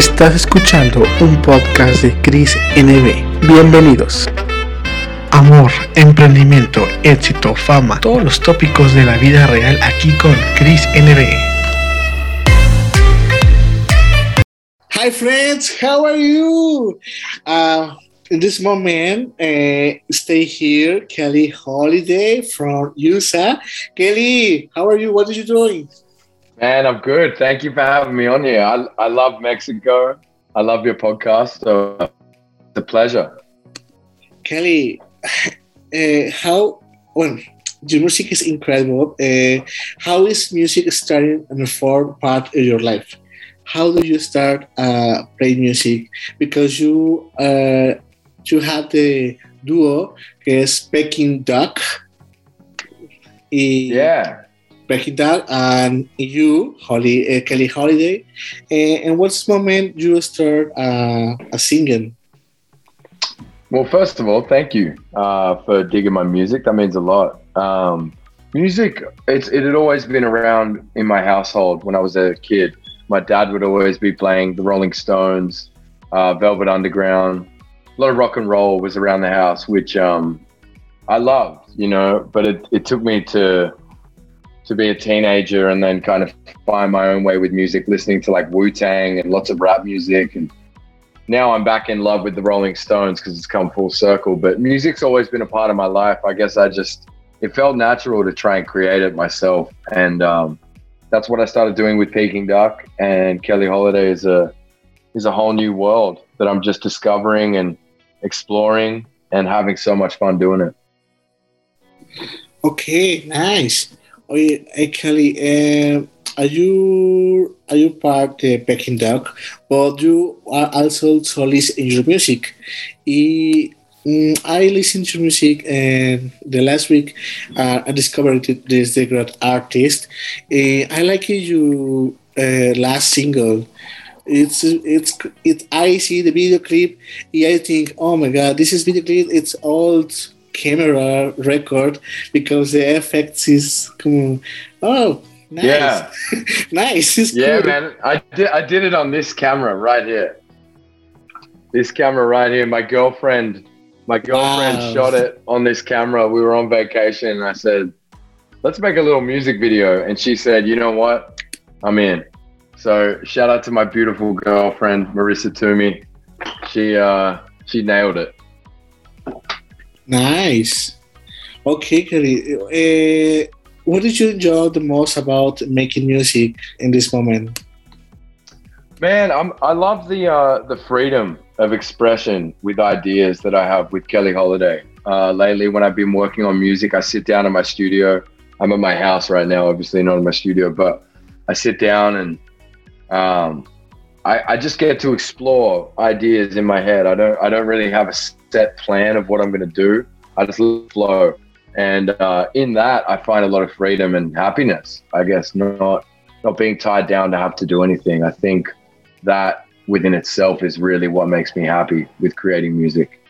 Estás escuchando un podcast de Chris NB. Bienvenidos. Amor, emprendimiento, éxito, fama, todos los tópicos de la vida real aquí con Chris NB. Hi friends, how are you? Uh, in this moment, uh, stay here, Kelly Holiday from USA. Kelly, how are you? What are you doing? Man, I'm good. Thank you for having me on here. I, I love Mexico. I love your podcast. So it's a pleasure. Kelly, uh, how, well, your music is incredible. Uh, how is music starting and form part of your life? How do you start uh, playing music? Because you uh, you have the duo que es Peking Duk. Y yeah. Becky and you, Holly, uh, Kelly Holiday. Uh, and what's the moment you start uh, singing? Well, first of all, thank you uh, for digging my music. That means a lot. Um, music, it's it had always been around in my household when I was a kid. My dad would always be playing the Rolling Stones, uh, Velvet Underground. A lot of rock and roll was around the house, which um, I loved, you know. But it, it took me to to be a teenager and then kind of find my own way with music, listening to like Wu Tang and lots of rap music. And now I'm back in love with the Rolling Stones because it's come full circle. But music's always been a part of my life. I guess I just, it felt natural to try and create it myself. And um, that's what I started doing with Peking Duk. And Kelly Holiday is a, is a whole new world that I'm just discovering and exploring and having so much fun doing it. Okay, nice. Oye, Kelly, uh, are you are you part the Peking Duk, but you are also solist in your music. I, mm, I listened to music and the last week uh, I discovered this great artist. Uh, I like your last single. It's it's it. I see the video clip. And i think, oh my god, this is video clip. It's old camera record because the effects is come oh nice. Yeah. Nice it's yeah cool. man. I did i did it on this camera right here. This camera right here. My girlfriend my girlfriend wow. shot it on this camera. We were on vacation. And i said let's make a little music video. And she said you know what? I'm in. So shout out to my beautiful girlfriend marissa toomey. She uh she nailed it Nice. Okay, Kelly. Uh, what did you enjoy the most about making music in this moment? Man, I'm, I love the uh, the freedom of expression with ideas that I have with Kelly Holiday. Uh, lately, when I've been working on music, I sit down in my studio. I'm at my house right now, obviously not in my studio, but I sit down and um, I, I just get to explore ideas in my head. I don't I don't really have a set plan of what I'm going to do. I just flow, and uh, in that I find a lot of freedom and happiness. I guess not not being tied down to have to do anything. I think that within itself is really what makes me happy with creating music.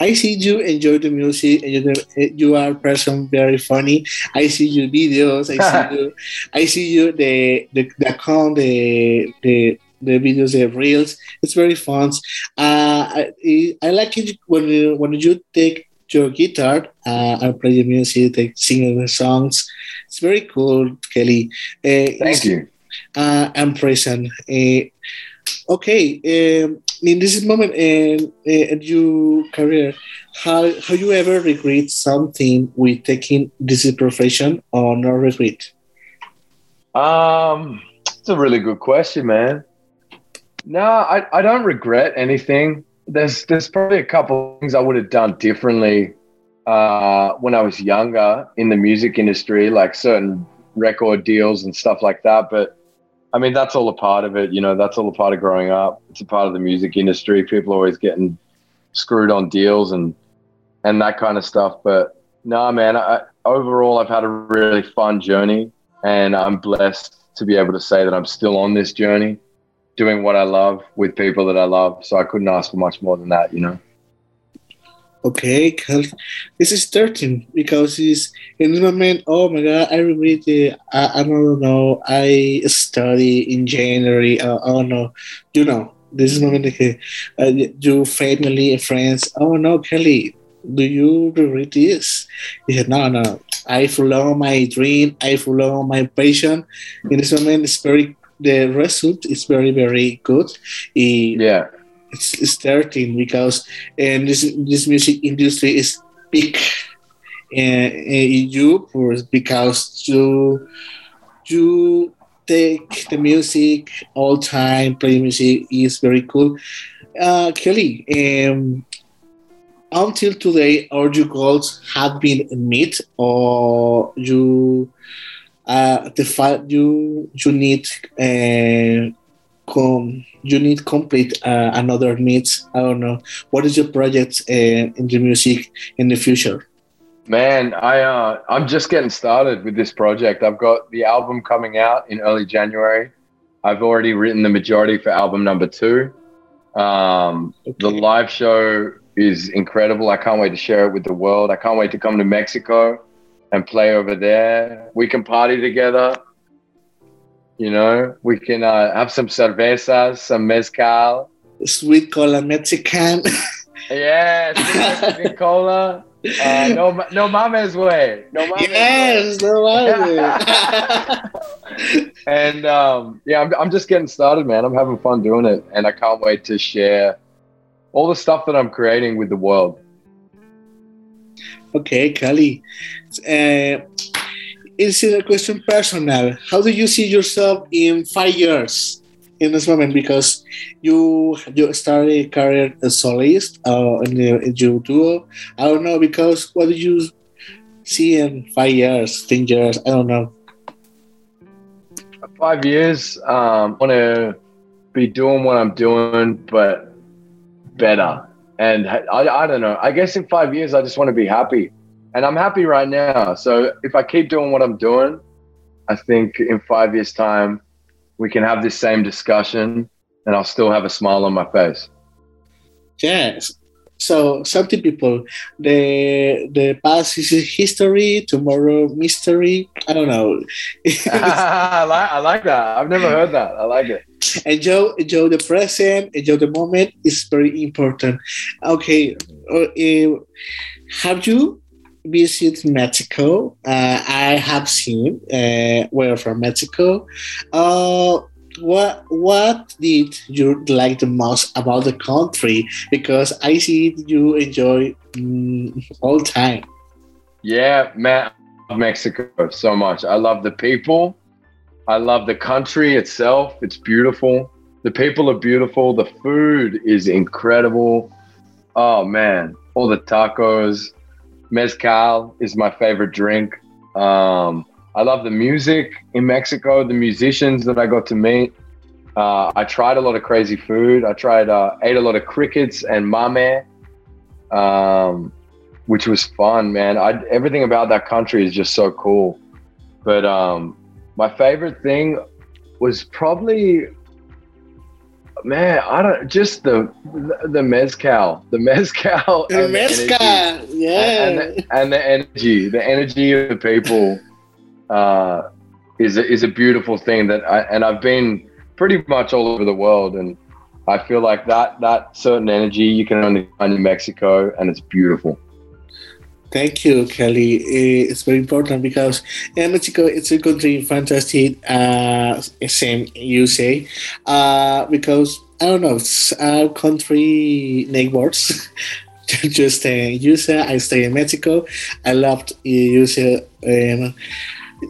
I see you enjoy the music, and you, you are a person very funny. I see your videos. I see you. I see you the the the account the the the videos, the reels. It's very fun. Uh, I, I like it when you, when you take your guitar uh, and play the music, like singing the songs. It's very cool, Kelly. Uh, Thank you. Uh, I'm present. Uh, okay. Um, in this moment in, in your career, how how you ever regret something with taking this profession or not regret? Um, it's a really good question, man. No, I, I don't regret anything. There's there's probably a couple things I would have done differently uh, when I was younger in the music industry, like certain record deals and stuff like that. But I mean, that's all a part of it. You know, that's all a part of growing up. It's a part of the music industry. People always getting screwed on deals and and that kind of stuff. But no, man. I, overall, I've had a really fun journey, and I'm blessed to be able to say that I'm still on this journey, doing what I love with people that I love. So I couldn't ask for much more than that. You know. Okay. This is 13 because it's in the moment. Oh my god, I really, I, I don't know. I study in January. Uh, oh no, you know, this is moment uh, you family and friends. Oh no, Kelly, do you regret this? He said, no, no. I follow my dream. I follow my passion. In this moment, it's very the result is very very good. He, Yeah. it's, it's 13 because um, this this music industry is big uh, in Europe because you you take the music all time play music is very cool. Uh, Kelly, um, until today, all your goals have been met, or you uh, the fact you you need uh, com you need complete uh, another needs. I don't know. What is your project uh, in the music in the future? Man, I uh, I'm just getting started with this project. I've got the album coming out in early January. I've already written the majority for album number two. Um, the live show is incredible. I can't wait to share it with the world. I can't wait to come to Mexico and play over there. We can party together. You know, we can uh, have some cervezas, some mezcal. Sweet cola Mexican. Yeah, some cola. Uh, no, no mames way. No mames way. yes, no matter. And um, yeah, I'm, I'm just getting started, man. I'm having fun doing it, and I can't wait to share all the stuff that I'm creating with the world. Okay, Kelly. Uh, it's a question personal. How do you see yourself in five years in this moment? Because you you started a career as soloist uh, in, the, in your duo. I don't know because what do you see in five years, ten years? I don't know. Five years, um, want to be doing what I'm doing, but better. And I, I don't know. I guess in five years, I just want to be happy, and I'm happy right now. So if I keep doing what I'm doing, I think in five years' time, we can have this same discussion, and I'll still have a smile on my face. Yes. So something people, the the past is history, tomorrow mystery. I don't know. I like I like that. I've never heard that. I like it. enjoy enjoy the present, enjoy the moment is very important. Okay, uh, uh, have you visited Mexico? Uh, I have seen. Uh, we're from Mexico. Uh, what what did you like the most about the country? Because I see you enjoy mm, all time. Yeah, man, Mexico so much. I love the people. I love the country itself. It's beautiful. The people are beautiful. The food is incredible. Oh man, all the tacos. Mezcal is my favorite drink. Um, I love the music in Mexico, the musicians that I got to meet. Uh, I tried a lot of crazy food. I tried, uh, ate a lot of crickets and mame, um, which was fun, man. I, everything about that country is just so cool. But um, my favorite thing was probably, man, I don't just the the mezcal, the mezcal, the energy Mezcal, yeah. and the, and the energy, the energy of the people, uh, is a, is a beautiful thing that I and I've been pretty much all over the world, and I feel like that that certain energy you can only find in Mexico, and it's beautiful. Thank you, Kelly. Eh, It's very important because in Mexico, it's a country fantastic. Uh, same you say, uh, because I don't know, our country neighbors. Just uh, you say I stay in Mexico. I loved you say um,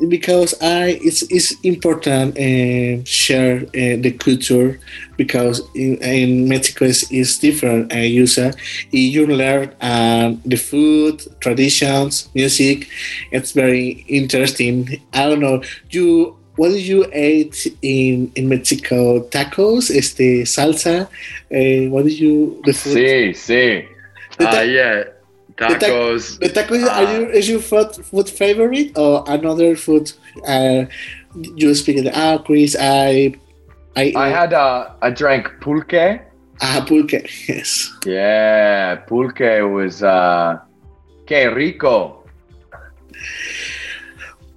because I it's it's important uh, share uh, the culture because in, in Mexico is, is different. Uh, you say you learn um, the food, traditions, music. It's very interesting. I don't know. You what did you eat in in Mexico? Tacos, este salsa. Uh, what did you the food? See, see, The uh, yeah, tacos. The tacos Ah. are you is your food food favorite or another food? Uh, you speak of ah, Chris. I I I had uh, I drank pulque Ah, pulque. Yes. Yeah, pulque was uh, que rico.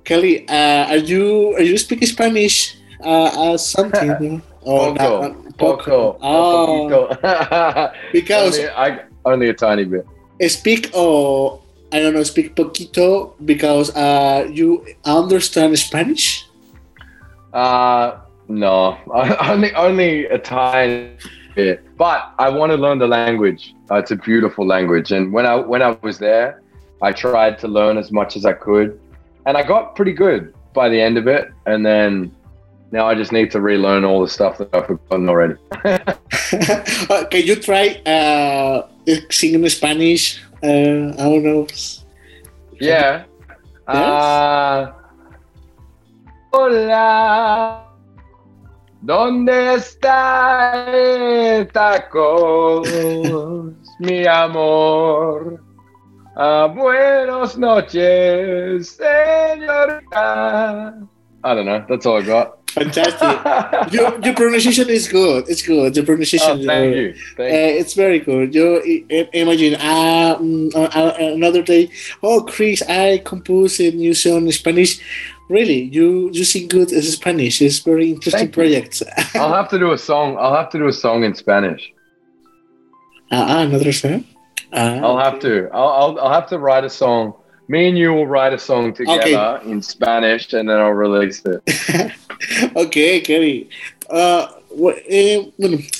Kelly, uh, are you are you speaking Spanish uh, as something? Or poco, not, poco, oh, because only, I, only a tiny bit. Speak or I don't know, speak poquito because uh, you understand Spanish. Uh no, only only a tiny bit. But I want to learn the language. Uh, it's a beautiful language, and when I when I was there, I tried to learn as much as I could, and I got pretty good by the end of it. And then now I just need to relearn all the stuff that I've forgotten already. Uh, can you try uh, singing Spanish? Uh, I don't know. Yeah. Yes? Uh, hola. ¿Dónde está el tacos, mi amor? Uh, buenos noches, señorita. I don't know. That's all I got. Fantastic. your, your pronunciation is good. It's good. The pronunciation. Oh, thank you. Thank uh, it's very good. You imagine um, uh, another day. Oh, Chris, I compose a new song in Spanish. Really, you you sing good in Spanish. It's very interesting thank project. I'll have to do a song. I'll have to do a song in Spanish. Uh, another song. Uh, I'll have to. I'll, I'll I'll have to write a song me and you will write a song together okay. in Spanish and then I'll release it. okay, Kelly. Uh, well, uh,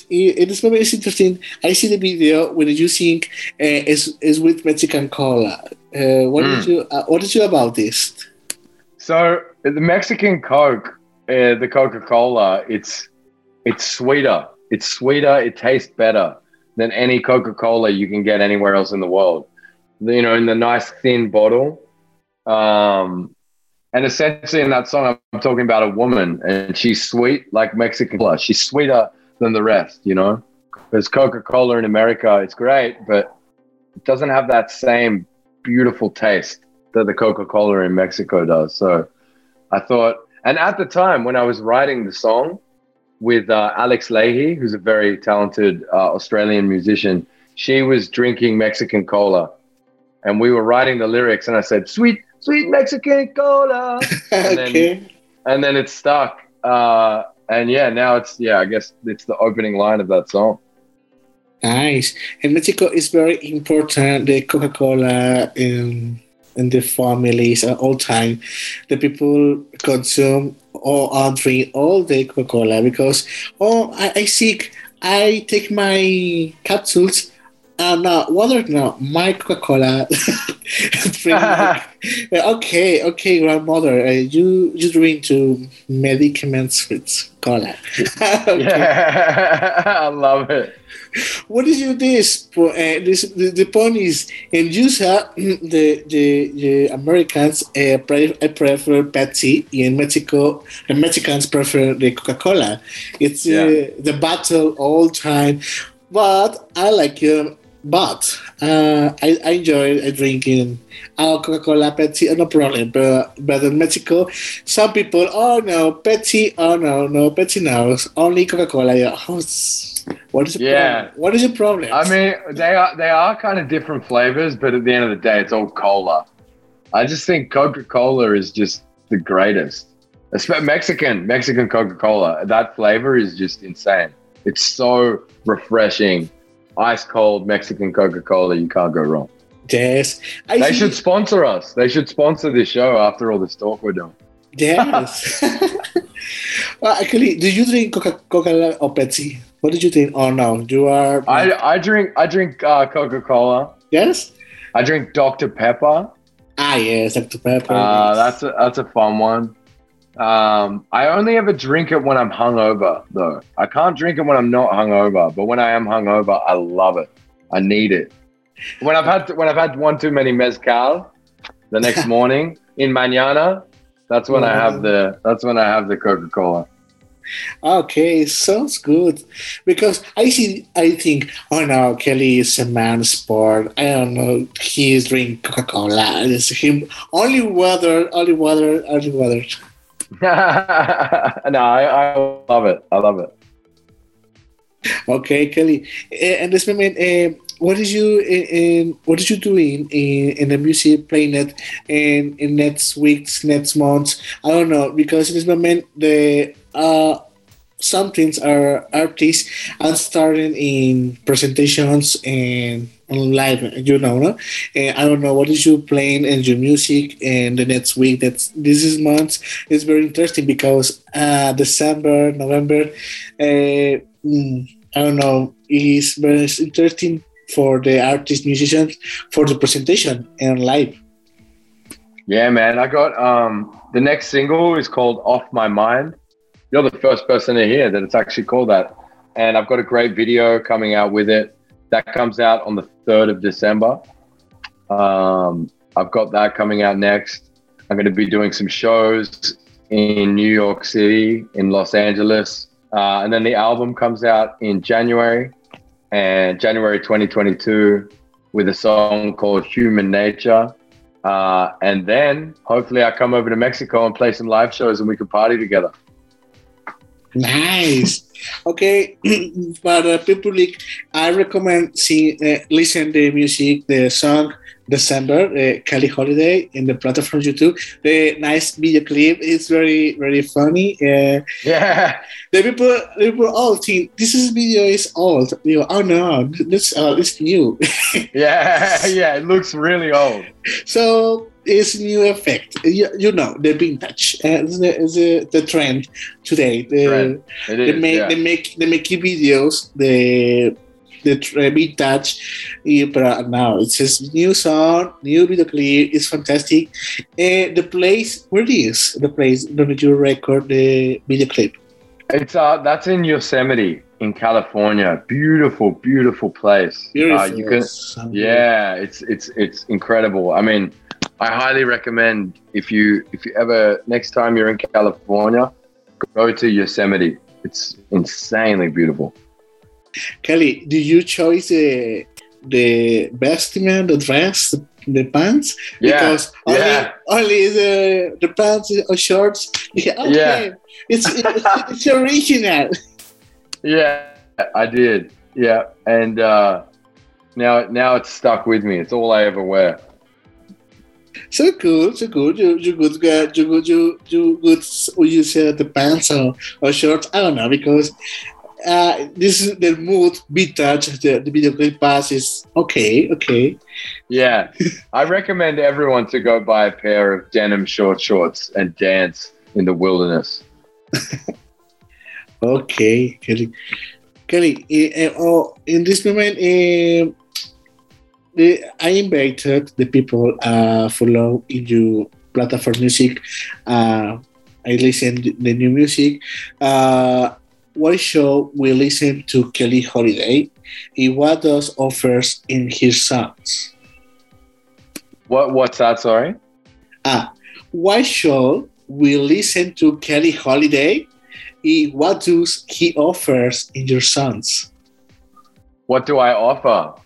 in this moment it's interesting. I see the video when you sing uh, is is with Mexican cola. Uh, what mm. did you uh, What did you about this? So the Mexican Coke, uh, the Coca Cola, it's it's sweeter. It's sweeter. It tastes better than any Coca Cola you can get anywhere else in the world you know, in the nice thin bottle. Um, and essentially, in that song, I'm talking about a woman, and she's sweet like Mexican plus. She's sweeter than the rest, you know. Because Coca Cola in America, it's great, but it doesn't have that same beautiful taste that the Coca Cola in Mexico does. So I thought, and at the time when I was writing the song with uh, Alex Lahey, who's a very talented uh, Australian musician, she was drinking Mexican cola and we were writing the lyrics, and I said, "Sweet, sweet Mexican cola," and okay. then and then it stuck. Uh, and yeah, now it's yeah, I guess it's the opening line of that song. Nice. In Mexico, it's very important the Coca Cola in in the families at all time. The people consume or drink all the Coca Cola because oh, I, I sick. I take my capsules uh, no, water, no, my Coca Cola. okay, okay, grandmother, uh, you you drink to medicaments with cola. Yeah, I love it. What is your this? Uh, this the, the point is, in USA, the the, the Americans uh, pre- uh, prefer Pepsi. In Mexico, the Mexicans prefer the Coca Cola. It's uh, yeah. the battle all time. But I like um, but uh, I, I enjoy drinking uh, Coca-Cola, Pepsi, no problem. But, but in Mexico, some people, oh no, Pepsi, oh no, no, Pepsi no, only Coca-Cola. Yeah. Oh, what is the yeah. problem? What is the problem? I mean, they are they are kind of different flavors, but at the end of the day, it's all cola. I just think Coca-Cola is just the greatest. Mexican Mexican Coca-Cola. That flavor is just insane. It's so refreshing ice cold Mexican Coca Cola. You can't go wrong. Yes. I they should sponsor us. They should sponsor this show after all this talk we're doing. Yes. well, actually, did you drink Coca Cola or Pepsi? What did you think? Oh no, you are. I, I drink I drink uh, Coca Cola. Yes. I drink Dr Pepper. Ah yes, Dr Pepper. Uh, yes. That's a that's a fun one. Um, I only ever drink it when I'm hungover, though. I can't drink it when I'm not hungover, but when I am hungover, I love it. I need it. When I've had when I've had one too many mezcal, the next morning in mañana, that's when I have the that's when I have the Coca Cola. Okay, sounds good. Because I see, I think, oh no, Kelly is a man sport. I don't know. He's drinking Coca Cola. It's him only water, only water, only water. no, I, I love it. I love it. Okay, Kelly. Uh, and this moment, uh, what did you in, what did you doing in, in the music playing it in in next weeks, next months? I don't know because this moment the uh some things are artists and starting in presentations and live, you know, no? And I don't know what is you playing and your music and the next week. That's this is month is very interesting because uh, December, November, uh, mm, I don't know, is very interesting for the artist musicians for the presentation and live. Yeah, man. I got um the next single is called Off My Mind you're the first person to hear that it's actually called that. And I've got a great video coming out with it. That comes out on the 3rd of December. Um, I've got that coming out next. I'm going to be doing some shows in New York City, in Los Angeles. Uh, and then the album comes out in January and January 2022 with a song called Human Nature. Uh, and then hopefully I come over to Mexico and play some live shows and we can party together. Nice. Okay, but uh, people like I recommend see uh, listen the music, the song December, uh, Kelly Holiday in the platform YouTube. The nice video clip is very very funny. Uh, yeah. The people the people all think this is video is old. You know, oh no, this uh, it's new. yeah, yeah, it looks really old. So is new effect. You, you know the vintage uh, is, the, is the, the trend today. The, trend. they make yeah. they make they make videos the the uh, vintage. But now it's just new song, new video clip. It's fantastic. Uh, the place where it is the place where you record the video clip. It's uh that's in Yosemite in California. Beautiful, beautiful place. Beautiful. Uh, you can, yeah, it's it's it's incredible. I mean, I highly recommend if you if you ever next time you're in California, go to Yosemite. It's insanely beautiful. Kelly, do you choose the the vestment, the dress, the pants? Yeah, because only, yeah. only the the pants or shorts. Yeah, okay. Yeah. It's, it's it's original. Yeah, I did. Yeah, and uh, now now it's stuck with me. It's all I ever wear. So cool, so cool. You you good get you good you you good you say the pants or, or shorts. I don't know because uh, this is the mood vintage. The, the video clip pass is okay, okay. Yeah, I recommend everyone to go buy a pair of denim short shorts and dance in the wilderness. okay, Kelly. Kelly, uh, oh, in this moment, uh, the, I invited the people uh, follow in your platform music. Uh, I listen the new music. Uh, what show we listen to Kelly Holiday? And what does offers in his songs? What what's that? Sorry. Ah, why show we listen to Kelly Holiday? And what does he offers in your songs? What do I offer?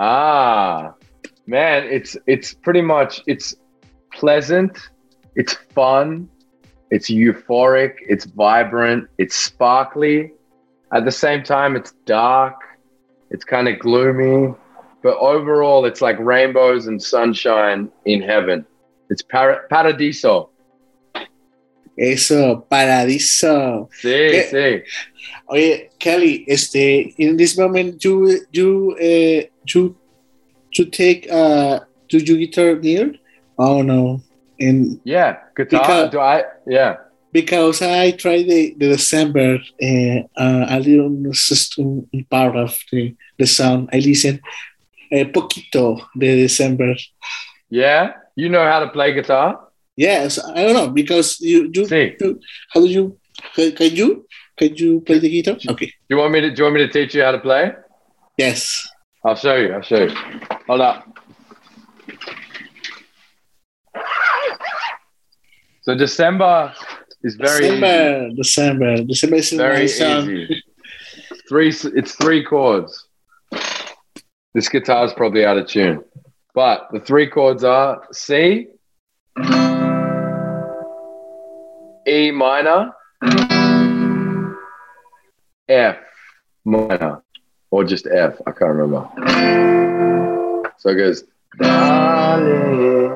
Ah, man, it's it's pretty much it's pleasant, it's fun, it's euphoric, it's vibrant, it's sparkly. At the same time, it's dark, it's kind of gloomy, but overall, it's like rainbows and sunshine in heaven. It's para- paradiso. Eso, paradiso. Sí, Eh, sí. Oye, Kelly, este, in this moment, you you uh, you you take uh, do you guitar near? Oh no, and Yeah, guitar. Because- do I? Yeah. because I tried the, the December uh, uh, a little system part of the the sound. I listen a poquito the December. Yeah. You know how to play guitar? Yes, I don't know because you you, See. you how do you can, can you can you play the guitar? Okay. Do you want me to? Do you want me to teach you how to play? Yes. I'll show you. I'll show you. Hold up. So December is very easy. December, December, December is very song. easy. Three. It's three chords. This guitar is probably out of tune, but the three chords are C, E minor, F minor or just F. I can't remember. So it goes, Darling,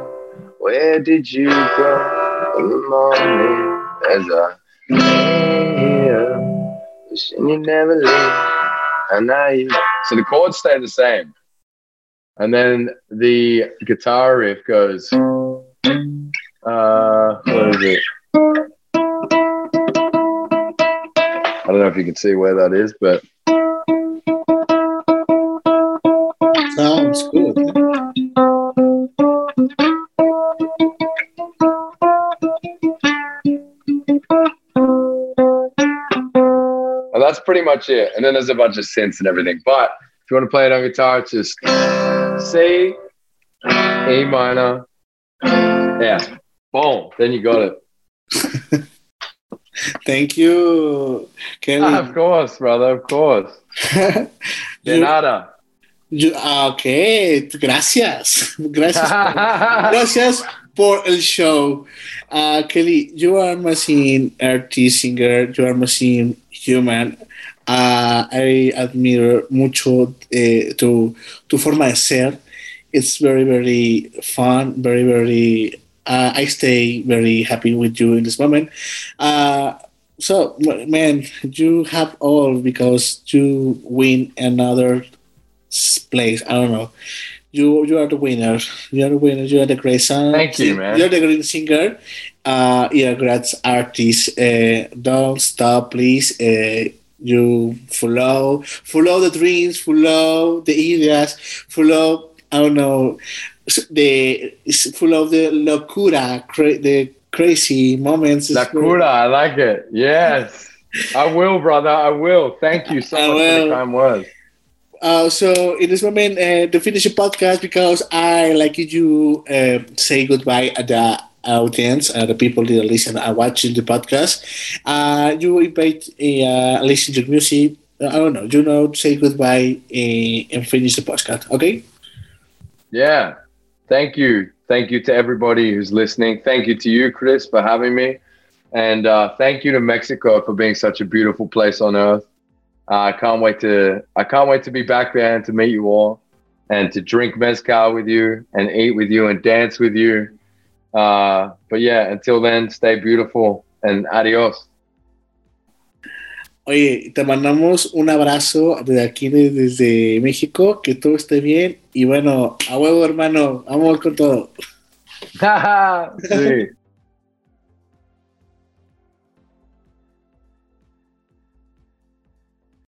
where did you go in the morning as I lay here, wishing you never leave, and now you. So the chords stay the same. And then the guitar riff goes, uh, what is it? I don't know if you can see where that is, but pretty much it. And then there's a bunch of synths and everything. But if you want to play it on guitar, it's just C, A minor, F. Boom. Then you got it. Thank you, Kelly. Ah, of course, brother. Of course. De You- nada. you- ah, ok, gracias. Gracias. Gracias por el show. Uh, Kelly, you are machine artist, singer, you are machine human. Uh, I admire mucho eh, tu, tu forma de ser. It's very, very fun, very, very. Uh, I stay very happy with you in this moment. Uh, so, man, you have all because you win another place. I don't know. You you are the winner. You are the winner. You are the great song. Thank you, man. You're the great singer. Uh, you're a great artist. Uh, don't stop, please. Uh, you follow, follow the dreams, follow the ideas, follow. I don't know the follow the locura, cra- the crazy moments. La cura. I like it. Yes. I will, brother. I will. Thank you so I much for will. the kind words. Uh, so in this moment, uh, to finish the podcast, because I like you uh, say goodbye at the audience, uh, the people that listen and watching the podcast. Uh, you invite uh, listen to music. Uh, I don't know. You know, say goodbye uh, and finish the podcast. Okay. Yeah. Thank you. Thank you to everybody who's listening. Thank you to you, Chris, for having me. And uh, thank you to Mexico for being such a beautiful place on earth. Uh, I can't wait to I can't wait to be back there and to meet you all and to drink mezcal with you and eat with you and dance with you. Uh, but yeah, until then, stay beautiful and adios. Oye, te mandamos un abrazo desde aquí, de- desde México, que todo esté bien. Y bueno, a huevo, hermano, vamos con todo. sí.